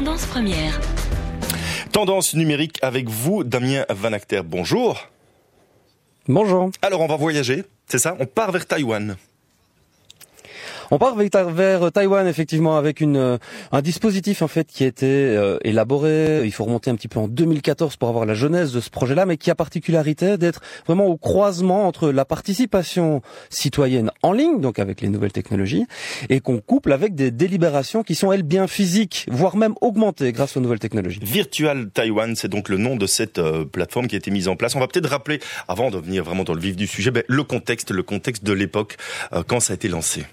Tendance première. Tendance numérique avec vous, Damien Van Acter. Bonjour. Bonjour. Alors, on va voyager, c'est ça? On part vers Taïwan. On part vers Taïwan effectivement avec une euh, un dispositif en fait qui a été euh, élaboré. Il faut remonter un petit peu en 2014 pour avoir la jeunesse de ce projet-là, mais qui a particularité d'être vraiment au croisement entre la participation citoyenne en ligne, donc avec les nouvelles technologies, et qu'on couple avec des délibérations qui sont elles bien physiques, voire même augmentées grâce aux nouvelles technologies. Virtual Taiwan, c'est donc le nom de cette euh, plateforme qui a été mise en place. On va peut-être rappeler, avant de venir vraiment dans le vif du sujet, ben, le contexte, le contexte de l'époque quand ça a été lancé.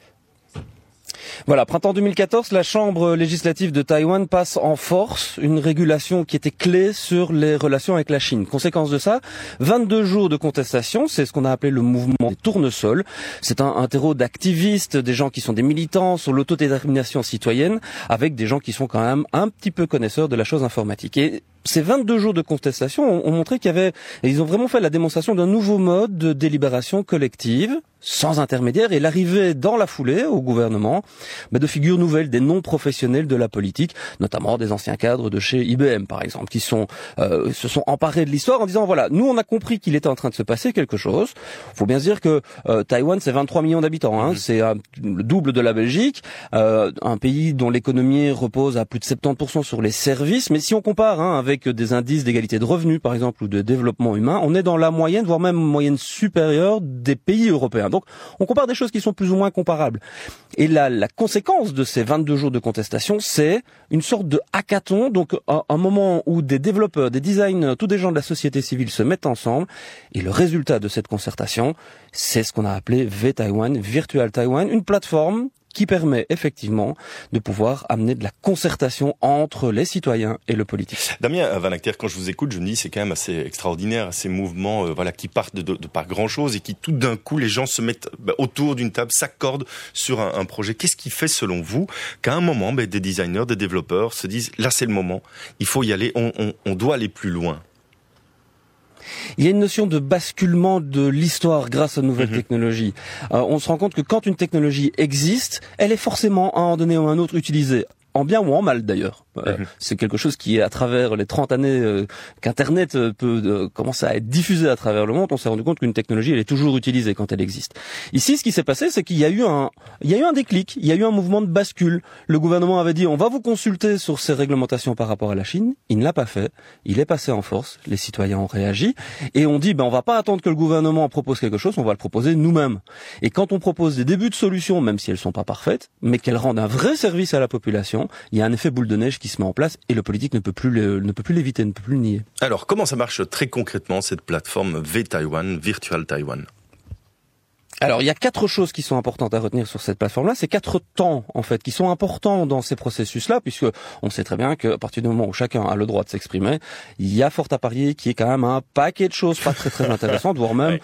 Voilà, printemps 2014, la Chambre législative de Taïwan passe en force une régulation qui était clé sur les relations avec la Chine. Conséquence de ça, 22 jours de contestation, c'est ce qu'on a appelé le mouvement des tournesols. C'est un, un terreau d'activistes, des gens qui sont des militants sur l'autodétermination citoyenne, avec des gens qui sont quand même un petit peu connaisseurs de la chose informatique. Et ces 22 jours de contestation ont, montré qu'il y avait, et ils ont vraiment fait la démonstration d'un nouveau mode de délibération collective, sans intermédiaire, et l'arrivée dans la foulée au gouvernement bah, de figures nouvelles, des non-professionnels de la politique, notamment des anciens cadres de chez IBM par exemple, qui sont euh, se sont emparés de l'histoire en disant voilà, nous on a compris qu'il était en train de se passer quelque chose. Faut bien se dire que euh, Taïwan c'est 23 millions d'habitants, hein, mmh. c'est le double de la Belgique, euh, un pays dont l'économie repose à plus de 70% sur les services, mais si on compare hein, avec des indices d'égalité de revenus, par exemple, ou de développement humain, on est dans la moyenne, voire même moyenne supérieure des pays européens. Donc, on compare des choses qui sont plus ou moins comparables. Et la, la conséquence de ces 22 jours de contestation, c'est une sorte de hackathon, donc un, un moment où des développeurs, des designers, tous des gens de la société civile se mettent ensemble. Et le résultat de cette concertation, c'est ce qu'on a appelé V-Taiwan, Virtual Taiwan, une plateforme qui permet effectivement de pouvoir amener de la concertation entre les citoyens et le politique. Damien Van Acter, quand je vous écoute, je me dis c'est quand même assez extraordinaire ces mouvements, euh, voilà, qui partent de, de, pas grand chose et qui tout d'un coup les gens se mettent bah, autour d'une table, s'accordent sur un, un projet. Qu'est-ce qui fait selon vous qu'à un moment, bah, des designers, des développeurs se disent là c'est le moment, il faut y aller, on, on, on doit aller plus loin? Il y a une notion de basculement de l'histoire grâce aux nouvelles mhm. technologies. Euh, on se rend compte que quand une technologie existe, elle est forcément à un donné ou à un autre utilisée en bien ou en mal d'ailleurs. Euh, mhm. C'est quelque chose qui est à travers les 30 années euh, qu'Internet euh, peut commencer à être diffusé à travers le monde, on s'est rendu compte qu'une technologie elle est toujours utilisée quand elle existe. Ici, ce qui s'est passé, c'est qu'il y a eu un, il y a eu un déclic, il y a eu un mouvement de bascule. Le gouvernement avait dit on va vous consulter sur ces réglementations par rapport à la Chine. Il ne l'a pas fait. Il est passé en force. Les citoyens ont réagi et on dit ben on va pas attendre que le gouvernement propose quelque chose, on va le proposer nous-mêmes. Et quand on propose des débuts de solutions, même si elles sont pas parfaites, mais qu'elles rendent un vrai service à la population, il y a un effet boule de neige qui en place et le politique ne peut plus ne peut plus l'éviter, ne peut plus le nier. Alors, comment ça marche très concrètement cette plateforme V-Taiwan, Virtual Taiwan? Alors il y a quatre choses qui sont importantes à retenir sur cette plateforme-là. C'est quatre temps en fait qui sont importants dans ces processus-là, puisque on sait très bien qu'à partir du moment où chacun a le droit de s'exprimer, il y a fort à parier qui est quand même un paquet de choses pas très très intéressantes, voire même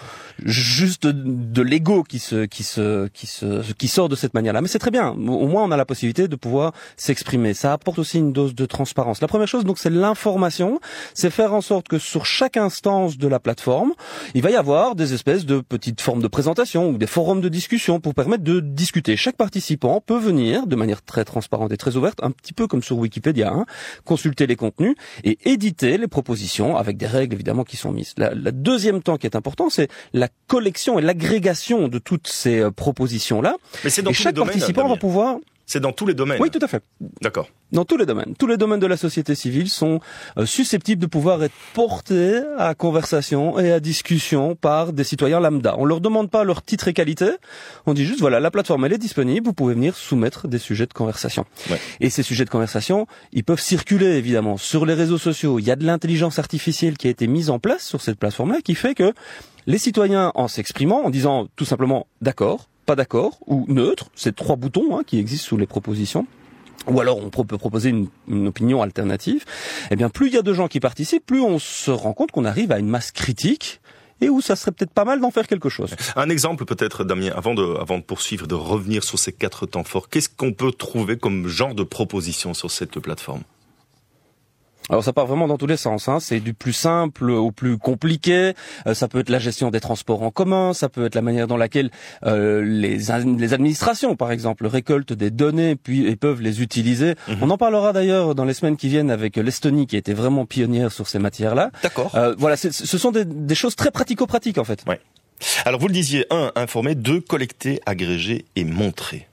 juste de, l'ego qui se qui se qui se qui sort de cette manière-là. Mais c'est très bien. Au moins on a la possibilité de pouvoir s'exprimer. Ça apporte aussi une dose de transparence. La première chose donc c'est l'information, c'est faire en sorte que sur chaque instance de la plateforme, il va y avoir des espèces de petites formes de présentation ou des forums de discussion pour permettre de discuter. Chaque participant peut venir de manière très transparente et très ouverte, un petit peu comme sur Wikipédia, hein, consulter les contenus et éditer les propositions avec des règles évidemment qui sont mises. La, deuxième temps qui est important, c'est la collection et l'agrégation de toutes ces euh, propositions-là. Mais c'est dans et chaque participant va pouvoir c'est dans tous les domaines. Oui, tout à fait. D'accord. Dans tous les domaines. Tous les domaines de la société civile sont euh, susceptibles de pouvoir être portés à conversation et à discussion par des citoyens lambda. On leur demande pas leur titre et qualité. On dit juste voilà, la plateforme elle est disponible. Vous pouvez venir soumettre des sujets de conversation. Ouais. Et ces sujets de conversation, ils peuvent circuler évidemment sur les réseaux sociaux. Il y a de l'intelligence artificielle qui a été mise en place sur cette plateforme-là qui fait que les citoyens, en s'exprimant, en disant tout simplement d'accord, pas d'accord ou neutre, c'est trois boutons hein, qui existent sous les propositions. Ou alors on peut proposer une, une, opinion alternative. Eh bien, plus il y a de gens qui participent, plus on se rend compte qu'on arrive à une masse critique et où ça serait peut-être pas mal d'en faire quelque chose. Un exemple peut-être, Damien, avant de, avant de poursuivre, de revenir sur ces quatre temps forts, qu'est-ce qu'on peut trouver comme genre de proposition sur cette plateforme? Alors ça part vraiment dans tous les sens. Hein. C'est du plus simple au plus compliqué. Euh, ça peut être la gestion des transports en commun. Ça peut être la manière dans laquelle euh, les, les administrations, par exemple, récoltent des données puis et peuvent les utiliser. Mhm. On en parlera d'ailleurs dans les semaines qui viennent avec l'Estonie qui a été vraiment pionnière sur ces matières-là. D'accord. Euh, voilà, ce sont des, des, choses très pratico-pratiques en fait. Ouais. Alors vous le disiez, un, informer, deux, collecter, agréger et montrer.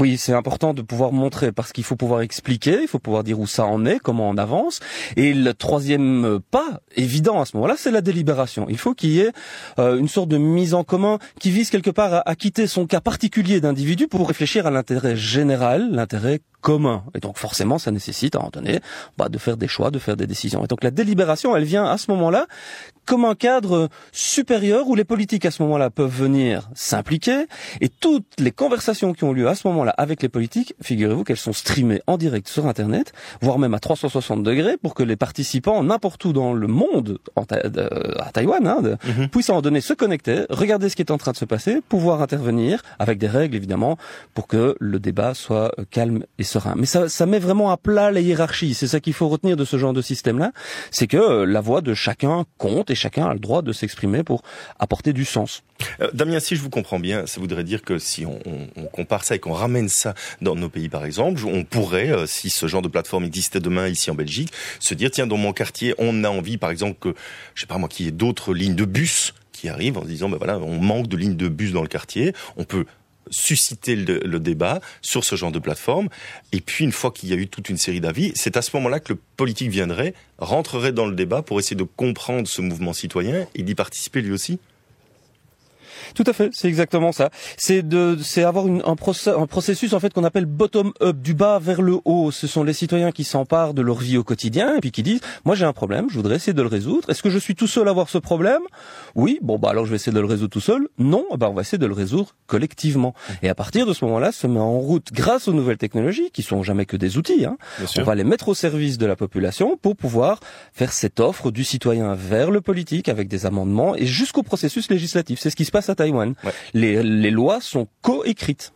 Oui, c'est important de pouvoir montrer parce qu'il faut pouvoir expliquer, il faut pouvoir dire où ça en est, comment on avance. Et le troisième pas évident à ce moment-là, c'est la délibération. Il faut qu'il y ait euh, une sorte de mise en commun qui vise quelque part à, quitter son cas particulier d'individu pour réfléchir à l'intérêt général, l'intérêt commun. Et donc forcément, ça nécessite à un moment donné bah, de faire des choix, de faire des décisions. Et donc la délibération, elle vient à ce moment-là comme un cadre supérieur où les politiques à ce moment-là peuvent venir s'impliquer et toutes les conversations qui ont lieu à ce moment-là avec les politiques, figurez-vous qu'elles sont streamées en direct sur Internet, voire même à 360 degrés pour que les participants n'importe où dans le monde, à Taïwan, hein, mhm. puissent en donner se connecter, regarder ce qui est en train de se passer, pouvoir intervenir avec des règles évidemment pour que le débat soit calme et serein. Mais ça, ça met vraiment à plat les hiérarchies. C'est ça qu'il faut retenir de ce genre de système-là, c'est que euh, la voix de chacun compte et chacun a le droit de s'exprimer pour apporter du sens. Euh, Damien, si je vous comprends bien, ça voudrait dire que si on, compare ça et qu'on ramène ça dans nos pays, par exemple, on pourrait, euh, si ce genre de plateforme existait demain ici en Belgique, se dire tiens, dans mon quartier, on a envie, par exemple, que je sais pas moi, qu'il y ait d'autres lignes de bus qui arrivent en se disant ben voilà, on manque de lignes de bus dans le quartier, on peut susciter le, débat sur ce genre de plateforme. Et puis, une fois qu'il y a eu toute une série d'avis, c'est à ce moment-là que le politique viendrait, rentrerait dans le débat pour essayer de comprendre ce mouvement citoyen et d'y participer lui aussi. Tout à fait, c'est exactement ça. C'est de, c'est avoir une, un, un, processus en fait qu'on appelle bottom up, du bas vers le haut. Ce sont les citoyens qui s'emparent de leur vie au quotidien et puis qui disent, moi j'ai un problème, je voudrais essayer de le résoudre. Est-ce que je suis tout seul à avoir ce problème? Oui, bon bah alors je vais essayer de le résoudre tout seul. Non, bah on va essayer de le résoudre collectivement. Et à partir de ce moment-là, se met en route grâce aux nouvelles technologies qui sont jamais que des outils. Hein. On va les mettre au service de la population pour pouvoir faire cette offre du citoyen vers le politique avec des amendements et jusqu'au processus législatif. C'est ce qui se passe à Taïwan. Les, les lois sont coécrites.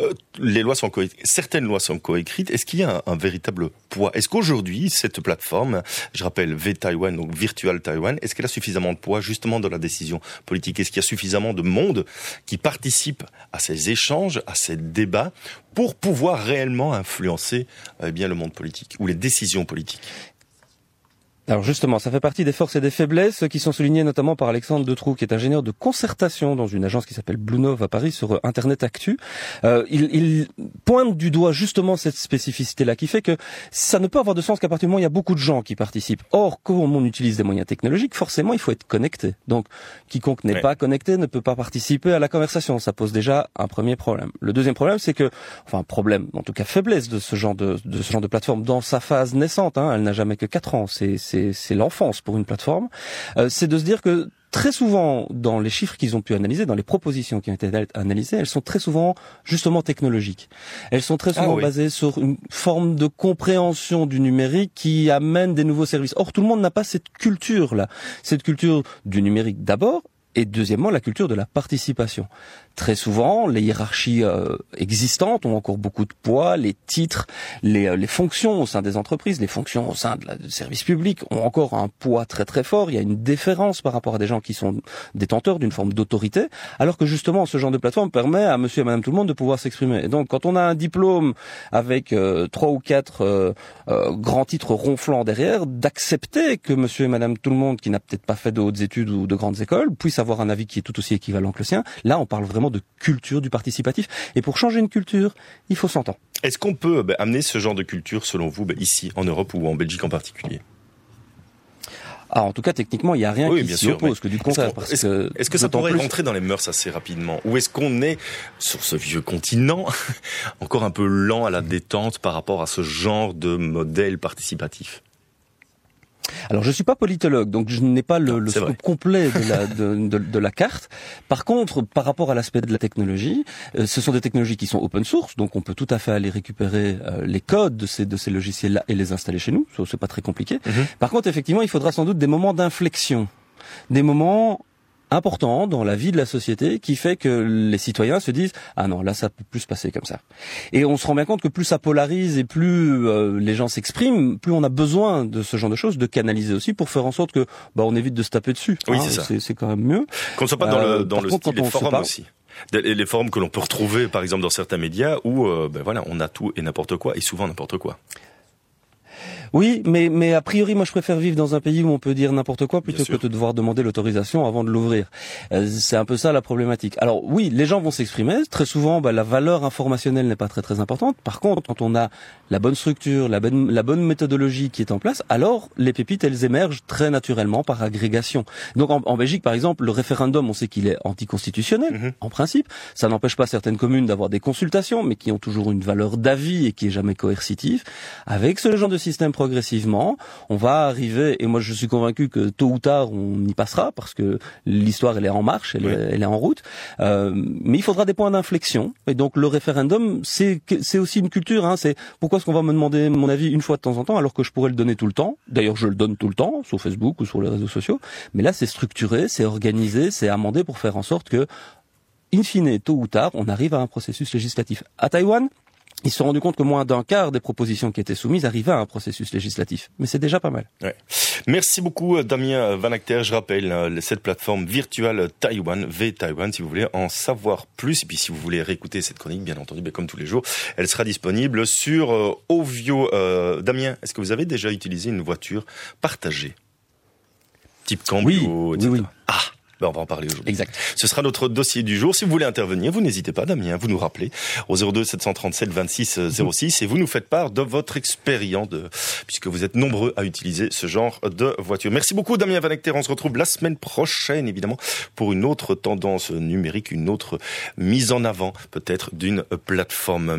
Euh, les lois sont. Certaines lois sont coécrites. Est-ce qu'il y a un, véritable poids? Est-ce qu'aujourd'hui, cette plateforme, je rappelle V-Taiwan, donc Virtual Taiwan, est-ce qu'elle a suffisamment de poids justement dans la décision politique? Est-ce qu'il y a suffisamment de monde qui participe à ces échanges, à ces débats, pour pouvoir réellement influencer eh bien le monde politique ou les décisions politiques? Alors justement, ça fait partie des forces et des faiblesses qui sont soulignées notamment par Alexandre Detroux, qui est ingénieur de concertation dans une agence qui s'appelle Bluenov à Paris sur Internet Actu. Euh, il, il, pointe du doigt justement cette spécificité-là qui fait que ça ne peut avoir de sens qu'à partir du moment où il y a beaucoup de gens qui participent. Or, quand on utilise des moyens technologiques, forcément, il faut être connecté. Donc, quiconque n'est pas connecté ne peut pas participer à la conversation. Ça pose déjà un premier problème. Le deuxième problème, c'est que, enfin, problème, en tout cas faiblesse de ce genre de, de ce genre de plateforme dans sa phase naissante. Hein, elle n'a jamais que quatre ans. C'est c'est l'enfance pour une plateforme, euh, c'est de se dire que très souvent, dans les chiffres qu'ils ont pu analyser, dans les propositions qui ont été analysées, elles sont très souvent justement technologiques. Elles sont très souvent ah basées sur une forme de compréhension du numérique qui amène des nouveaux services. Or, tout le monde n'a pas cette culture-là. Cette culture du numérique d'abord, et deuxièmement la culture de la participation. Très souvent, les hiérarchies euh, existantes ont encore beaucoup de poids, les titres, les, euh, les, fonctions au sein des entreprises, les fonctions au sein de la, du service public ont encore un poids très très fort, il y a une déférence par rapport à des gens qui sont détenteurs d'une forme d'autorité, alors que justement ce genre de plateforme permet à monsieur et madame tout le monde de pouvoir s'exprimer. Donc quand on a un diplôme avec euh, trois ou quatre grands titres ronflants derrière, d'accepter que monsieur et madame tout le monde qui n'a peut-être pas fait de hautes études ou de grandes écoles puisse avoir un avis qui est tout aussi équivalent que le sien, là on parle vraiment de culture du participatif. Et pour changer une culture, il faut s'entendre. Est-ce qu'on peut bah, amener ce genre de culture, selon vous, bah, ici, en Europe ou en Belgique en particulier? Ah, en tout cas, techniquement, il n'y a rien qui s'y oppose, que du contraire. Est-ce que, ça pourrait rentrer dans les mœurs assez rapidement? Ou est-ce qu'on est, sur ce vieux continent, encore un peu lent à la détente par rapport à ce genre de modèle participatif? Alors je suis pas politologue, donc je n'ai pas le, le scope complet de la, de, de, de la, carte. Par contre, par rapport à l'aspect de la technologie, euh, ce sont des technologies qui sont open source, donc on peut tout à fait aller récupérer euh, les codes de ces, de ces logiciels-là et les installer chez nous. C'est pas très compliqué. Mhm. Par contre, effectivement, il faudra sans doute des moments d'inflexion, des moments important dans la vie de la société qui fait que les citoyens se disent ah non là ça peut plus se passer comme ça. Et on se rend bien compte que plus ça polarise et plus euh, les gens s'expriment, plus on a besoin de ce genre de choses, de canaliser aussi pour faire en sorte que bah, on évite de se taper dessus. Oui, c'est ça. C'est quand même mieux. Qu'on ne soit pas dans le, dans le style des forums aussi les forums que l'on peut retrouver par exemple dans certains médias où ben voilà on a tout et n'importe quoi et souvent n'importe quoi. Oui, mais, mais a priori, moi, je préfère vivre dans un pays où on peut dire n'importe quoi plutôt que de devoir demander l'autorisation avant de l'ouvrir. Euh, c'est un peu ça la problématique. Alors oui, les gens vont s'exprimer. Très souvent, bah, la valeur informationnelle n'est pas très très importante. Par contre, quand on a la bonne structure, la bonne, la bonne méthodologie qui est en place, alors les pépites, elles émergent très naturellement par agrégation. Donc en, en Belgique, par exemple, le référendum, on sait qu'il est anticonstitutionnel, mhm. en principe. Ça n'empêche pas certaines communes d'avoir des consultations, mais qui ont toujours une valeur d'avis et qui est jamais coercitive. Avec ce genre de système progressivement, on va arriver, et moi je suis convaincu que tôt ou tard on y passera, parce que l'histoire elle est en marche, elle, est, en route, euh, mais il faudra des points d'inflexion, et donc le référendum c'est c'est aussi une culture, hein, c'est pourquoi est-ce qu'on va me demander mon avis une fois de temps en temps alors que je pourrais le donner tout le temps, d'ailleurs je le donne tout le temps, sur Facebook ou sur les réseaux sociaux, mais là c'est structuré, c'est organisé, c'est amendé pour faire en sorte que in fine, tôt ou tard, on arrive à un processus législatif. À Taïwan, ils se sont rendus compte que moins d'un quart des propositions qui étaient soumises arrivaient à un processus législatif. Mais c'est déjà pas mal. Ouais. Merci beaucoup Damien Van Acter. Je rappelle euh, cette plateforme virtuelle Taïwan, V Taïwan, si vous voulez en savoir plus. Et puis si vous voulez réécouter cette chronique, bien entendu, ben, comme tous les jours, elle sera disponible sur euh, Ovio. Euh, Damien, est-ce que vous avez déjà utilisé une voiture partagée? Type cambio, oui, oui, oui. Ben, on va en parler aujourd'hui. Exact. Ce sera notre dossier du jour. Si vous voulez intervenir, vous n'hésitez pas, Damien, vous nous rappelez au 02 737 26 06 et vous nous faites part de votre expérience, de, puisque vous êtes nombreux à utiliser ce genre de voiture. Merci beaucoup, Damien Vanecter. On se retrouve la semaine prochaine, évidemment, pour une autre tendance numérique, une autre mise en avant, peut-être, d'une plateforme.